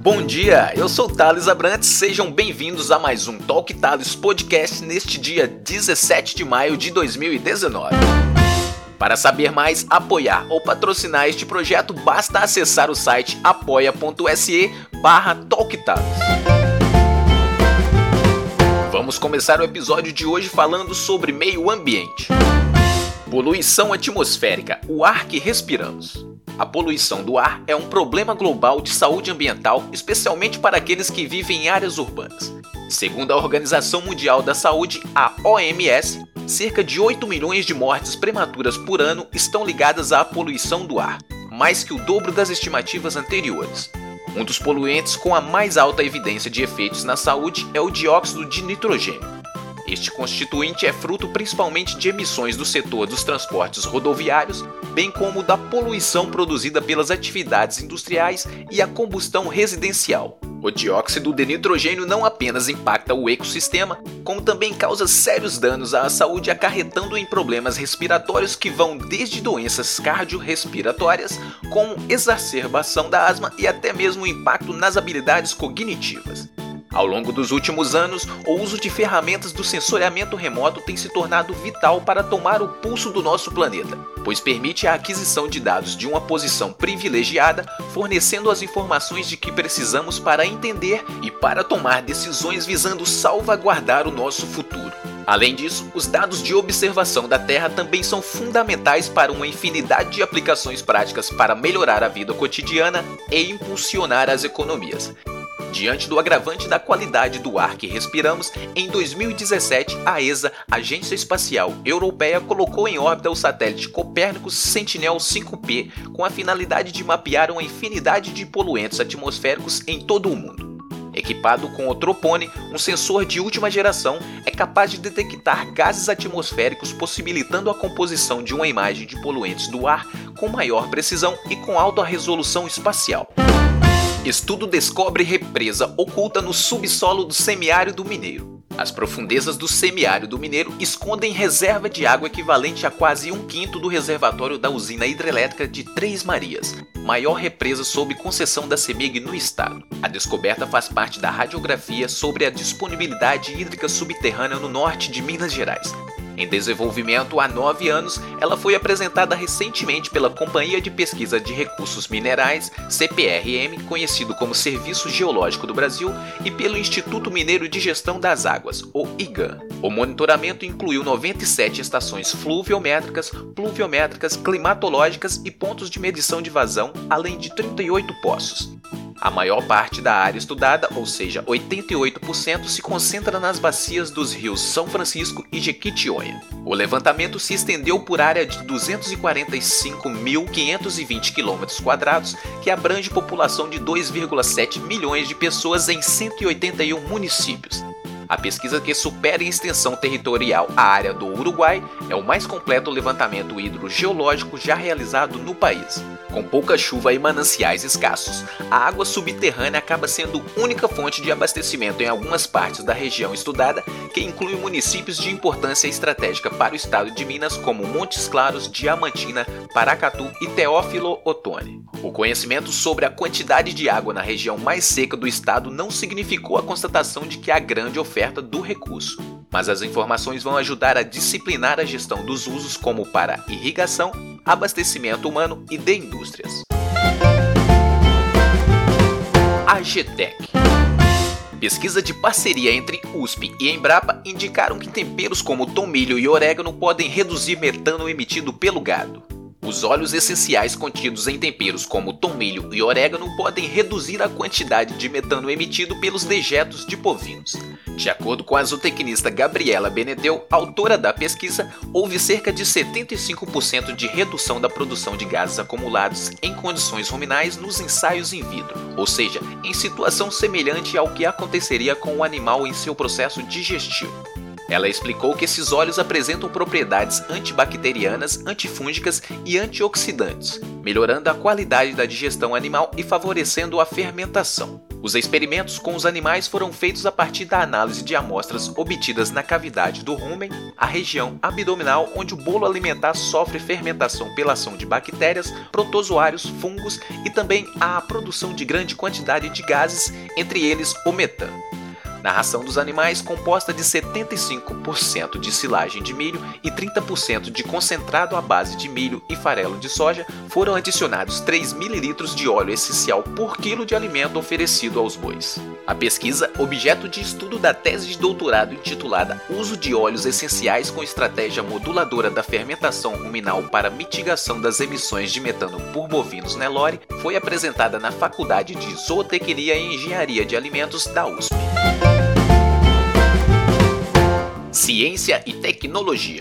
Bom dia, eu sou Thales Abrantes, sejam bem-vindos a mais um Talk Thales Podcast neste dia 17 de maio de 2019. Para saber mais, apoiar ou patrocinar este projeto, basta acessar o site apoia.se barra Vamos começar o episódio de hoje falando sobre meio ambiente. Poluição atmosférica, o ar que respiramos. A poluição do ar é um problema global de saúde ambiental, especialmente para aqueles que vivem em áreas urbanas. Segundo a Organização Mundial da Saúde, a OMS, cerca de 8 milhões de mortes prematuras por ano estão ligadas à poluição do ar, mais que o dobro das estimativas anteriores. Um dos poluentes com a mais alta evidência de efeitos na saúde é o dióxido de nitrogênio. Este constituinte é fruto principalmente de emissões do setor dos transportes rodoviários, bem como da poluição produzida pelas atividades industriais e a combustão residencial. O dióxido de nitrogênio não apenas impacta o ecossistema, como também causa sérios danos à saúde, acarretando em problemas respiratórios que vão desde doenças cardiorrespiratórias, como exacerbação da asma e até mesmo impacto nas habilidades cognitivas. Ao longo dos últimos anos, o uso de ferramentas do sensoriamento remoto tem se tornado vital para tomar o pulso do nosso planeta, pois permite a aquisição de dados de uma posição privilegiada, fornecendo as informações de que precisamos para entender e para tomar decisões visando salvaguardar o nosso futuro. Além disso, os dados de observação da Terra também são fundamentais para uma infinidade de aplicações práticas para melhorar a vida cotidiana e impulsionar as economias. Diante do agravante da qualidade do ar que respiramos, em 2017 a ESA, Agência Espacial Europeia, colocou em órbita o satélite Copérnicus Sentinel-5P com a finalidade de mapear uma infinidade de poluentes atmosféricos em todo o mundo. Equipado com o Tropone, um sensor de última geração, é capaz de detectar gases atmosféricos, possibilitando a composição de uma imagem de poluentes do ar com maior precisão e com alta resolução espacial. Estudo descobre represa oculta no subsolo do semiárido mineiro. As profundezas do semiárido mineiro escondem reserva de água equivalente a quase um quinto do reservatório da usina hidrelétrica de Três Marias, maior represa sob concessão da CEMIG no estado. A descoberta faz parte da radiografia sobre a disponibilidade hídrica subterrânea no norte de Minas Gerais, em desenvolvimento há nove anos, ela foi apresentada recentemente pela Companhia de Pesquisa de Recursos Minerais, CPRM, conhecido como Serviço Geológico do Brasil, e pelo Instituto Mineiro de Gestão das Águas, o IGAN. O monitoramento incluiu 97 estações fluviométricas, pluviométricas, climatológicas e pontos de medição de vazão, além de 38 poços. A maior parte da área estudada, ou seja, 88%, se concentra nas bacias dos rios São Francisco e Jequitinhonha. O levantamento se estendeu por área de 245.520 km, que abrange população de 2,7 milhões de pessoas em 181 municípios. A pesquisa que supera em extensão territorial a área do Uruguai é o mais completo levantamento hidrogeológico já realizado no país. Com pouca chuva e mananciais escassos, a água subterrânea acaba sendo única fonte de abastecimento em algumas partes da região estudada, que inclui municípios de importância estratégica para o estado de Minas, como Montes Claros, Diamantina, Paracatu e Teófilo Otoni. O conhecimento sobre a quantidade de água na região mais seca do estado não significou a constatação de que há grande oferta do recurso, mas as informações vão ajudar a disciplinar a gestão dos usos como para irrigação, abastecimento humano e de indústrias. A GTEC Pesquisa de parceria entre USP e Embrapa indicaram que temperos como tomilho e orégano podem reduzir metano emitido pelo gado. Os óleos essenciais contidos em temperos como tomilho e orégano podem reduzir a quantidade de metano emitido pelos dejetos de bovinos. De acordo com a zootecnista Gabriela Benedeu, autora da pesquisa, houve cerca de 75% de redução da produção de gases acumulados em condições ruminais nos ensaios in vitro, ou seja, em situação semelhante ao que aconteceria com o animal em seu processo digestivo. Ela explicou que esses óleos apresentam propriedades antibacterianas, antifúngicas e antioxidantes, melhorando a qualidade da digestão animal e favorecendo a fermentação. Os experimentos com os animais foram feitos a partir da análise de amostras obtidas na cavidade do rumen, a região abdominal onde o bolo alimentar sofre fermentação pela ação de bactérias, protozoários, fungos e também a produção de grande quantidade de gases, entre eles o metano. Na ração dos animais, composta de 75% de silagem de milho e 30% de concentrado à base de milho e farelo de soja, foram adicionados 3 ml de óleo essencial por quilo de alimento oferecido aos bois. A pesquisa, objeto de estudo da tese de doutorado intitulada Uso de óleos essenciais com estratégia moduladora da fermentação ruminal para mitigação das emissões de metano por bovinos Nelore, foi apresentada na Faculdade de Zootecnia e Engenharia de Alimentos da USP. Ciência e tecnologia.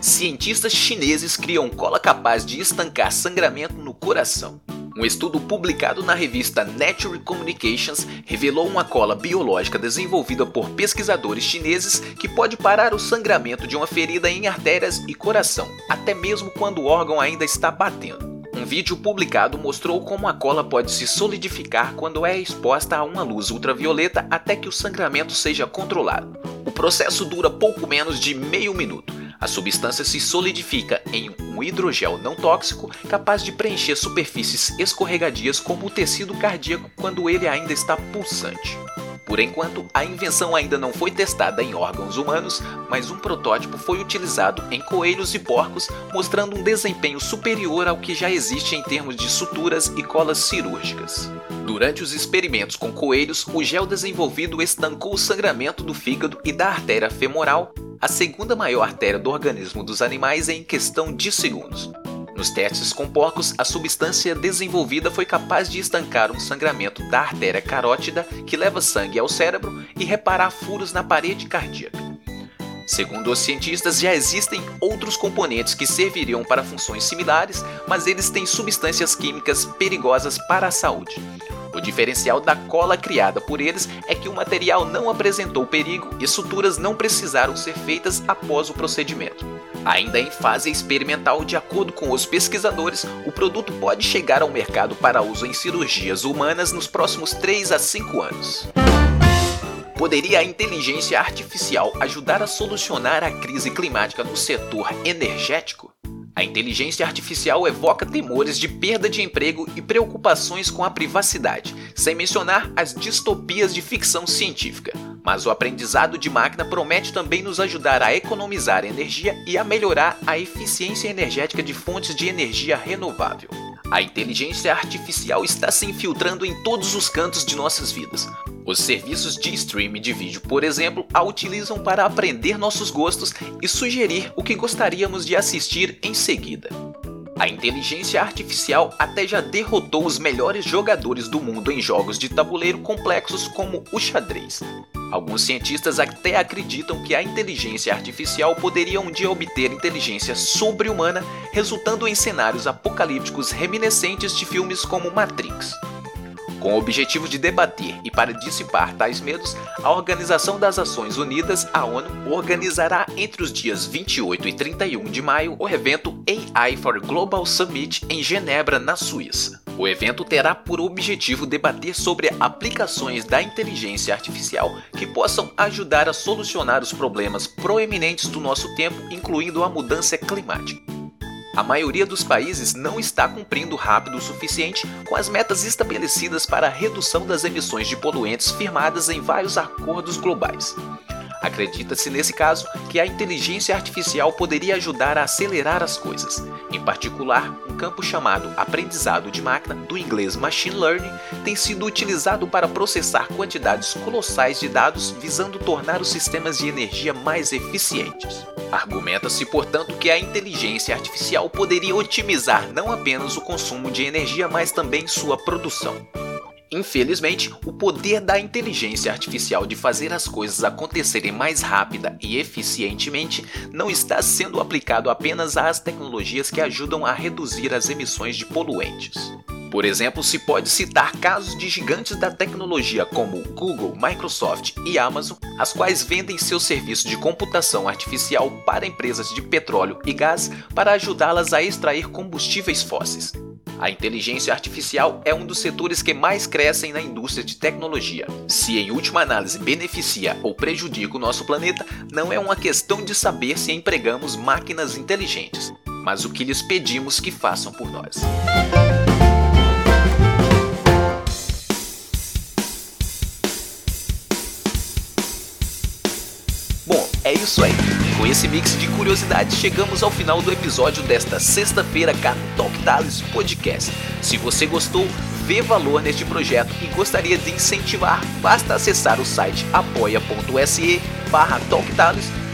Cientistas chineses criam cola capaz de estancar sangramento no coração. Um estudo publicado na revista Nature Communications revelou uma cola biológica desenvolvida por pesquisadores chineses que pode parar o sangramento de uma ferida em artérias e coração, até mesmo quando o órgão ainda está batendo. Um vídeo publicado mostrou como a cola pode se solidificar quando é exposta a uma luz ultravioleta até que o sangramento seja controlado. O processo dura pouco menos de meio minuto. A substância se solidifica em um hidrogel não tóxico capaz de preencher superfícies escorregadias como o tecido cardíaco quando ele ainda está pulsante. Por enquanto, a invenção ainda não foi testada em órgãos humanos, mas um protótipo foi utilizado em coelhos e porcos, mostrando um desempenho superior ao que já existe em termos de suturas e colas cirúrgicas. Durante os experimentos com coelhos, o gel desenvolvido estancou o sangramento do fígado e da artéria femoral, a segunda maior artéria do organismo dos animais, em questão de segundos. Nos testes com porcos, a substância desenvolvida foi capaz de estancar um sangramento da artéria carótida que leva sangue ao cérebro e reparar furos na parede cardíaca. Segundo os cientistas, já existem outros componentes que serviriam para funções similares, mas eles têm substâncias químicas perigosas para a saúde. O diferencial da cola criada por eles é que o material não apresentou perigo e suturas não precisaram ser feitas após o procedimento. Ainda em fase experimental, de acordo com os pesquisadores, o produto pode chegar ao mercado para uso em cirurgias humanas nos próximos 3 a 5 anos. Poderia a inteligência artificial ajudar a solucionar a crise climática no setor energético? A inteligência artificial evoca temores de perda de emprego e preocupações com a privacidade, sem mencionar as distopias de ficção científica. Mas o aprendizado de máquina promete também nos ajudar a economizar energia e a melhorar a eficiência energética de fontes de energia renovável. A inteligência artificial está se infiltrando em todos os cantos de nossas vidas. Os serviços de streaming de vídeo, por exemplo, a utilizam para aprender nossos gostos e sugerir o que gostaríamos de assistir em seguida. A inteligência artificial até já derrotou os melhores jogadores do mundo em jogos de tabuleiro complexos como o xadrez. Alguns cientistas até acreditam que a inteligência artificial poderia um dia obter inteligência sobre-humana, resultando em cenários apocalípticos reminiscentes de filmes como Matrix. Com o objetivo de debater e para dissipar tais medos, a Organização das Nações Unidas, a ONU, organizará entre os dias 28 e 31 de maio o evento AI for Global Summit em Genebra, na Suíça. O evento terá por objetivo debater sobre aplicações da inteligência artificial que possam ajudar a solucionar os problemas proeminentes do nosso tempo, incluindo a mudança climática. A maioria dos países não está cumprindo rápido o suficiente com as metas estabelecidas para a redução das emissões de poluentes firmadas em vários acordos globais. Acredita-se nesse caso que a inteligência artificial poderia ajudar a acelerar as coisas. Em particular, um campo chamado aprendizado de máquina, do inglês machine learning, tem sido utilizado para processar quantidades colossais de dados visando tornar os sistemas de energia mais eficientes. Argumenta-se, portanto, que a inteligência artificial poderia otimizar não apenas o consumo de energia, mas também sua produção. Infelizmente, o poder da inteligência artificial de fazer as coisas acontecerem mais rápida e eficientemente não está sendo aplicado apenas às tecnologias que ajudam a reduzir as emissões de poluentes. Por exemplo, se pode citar casos de gigantes da tecnologia como Google, Microsoft e Amazon, as quais vendem seu serviço de computação artificial para empresas de petróleo e gás para ajudá-las a extrair combustíveis fósseis. A inteligência artificial é um dos setores que mais crescem na indústria de tecnologia. Se em última análise beneficia ou prejudica o nosso planeta, não é uma questão de saber se empregamos máquinas inteligentes, mas o que lhes pedimos que façam por nós. Isso aí. Com esse mix de curiosidades, chegamos ao final do episódio desta sexta-feira cá no Talk Tales Podcast. Se você gostou, vê valor neste projeto e gostaria de incentivar, basta acessar o site apoia.se barra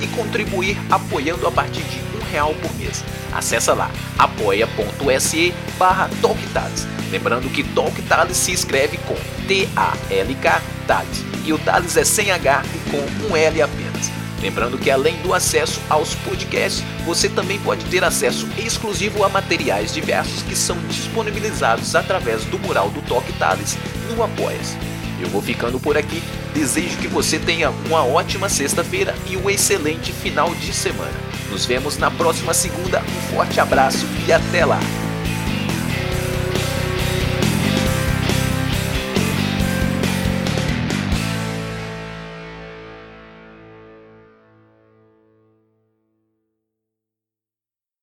e contribuir apoiando a partir de um real por mês. Acesse lá apoia.se barra Lembrando que Talk Tales se escreve com T-A-L-K Tales e o Tales é sem H e com um L apenas. Lembrando que além do acesso aos podcasts, você também pode ter acesso exclusivo a materiais diversos que são disponibilizados através do mural do Toque Tales no Apoias. Eu vou ficando por aqui, desejo que você tenha uma ótima sexta-feira e um excelente final de semana. Nos vemos na próxima segunda, um forte abraço e até lá!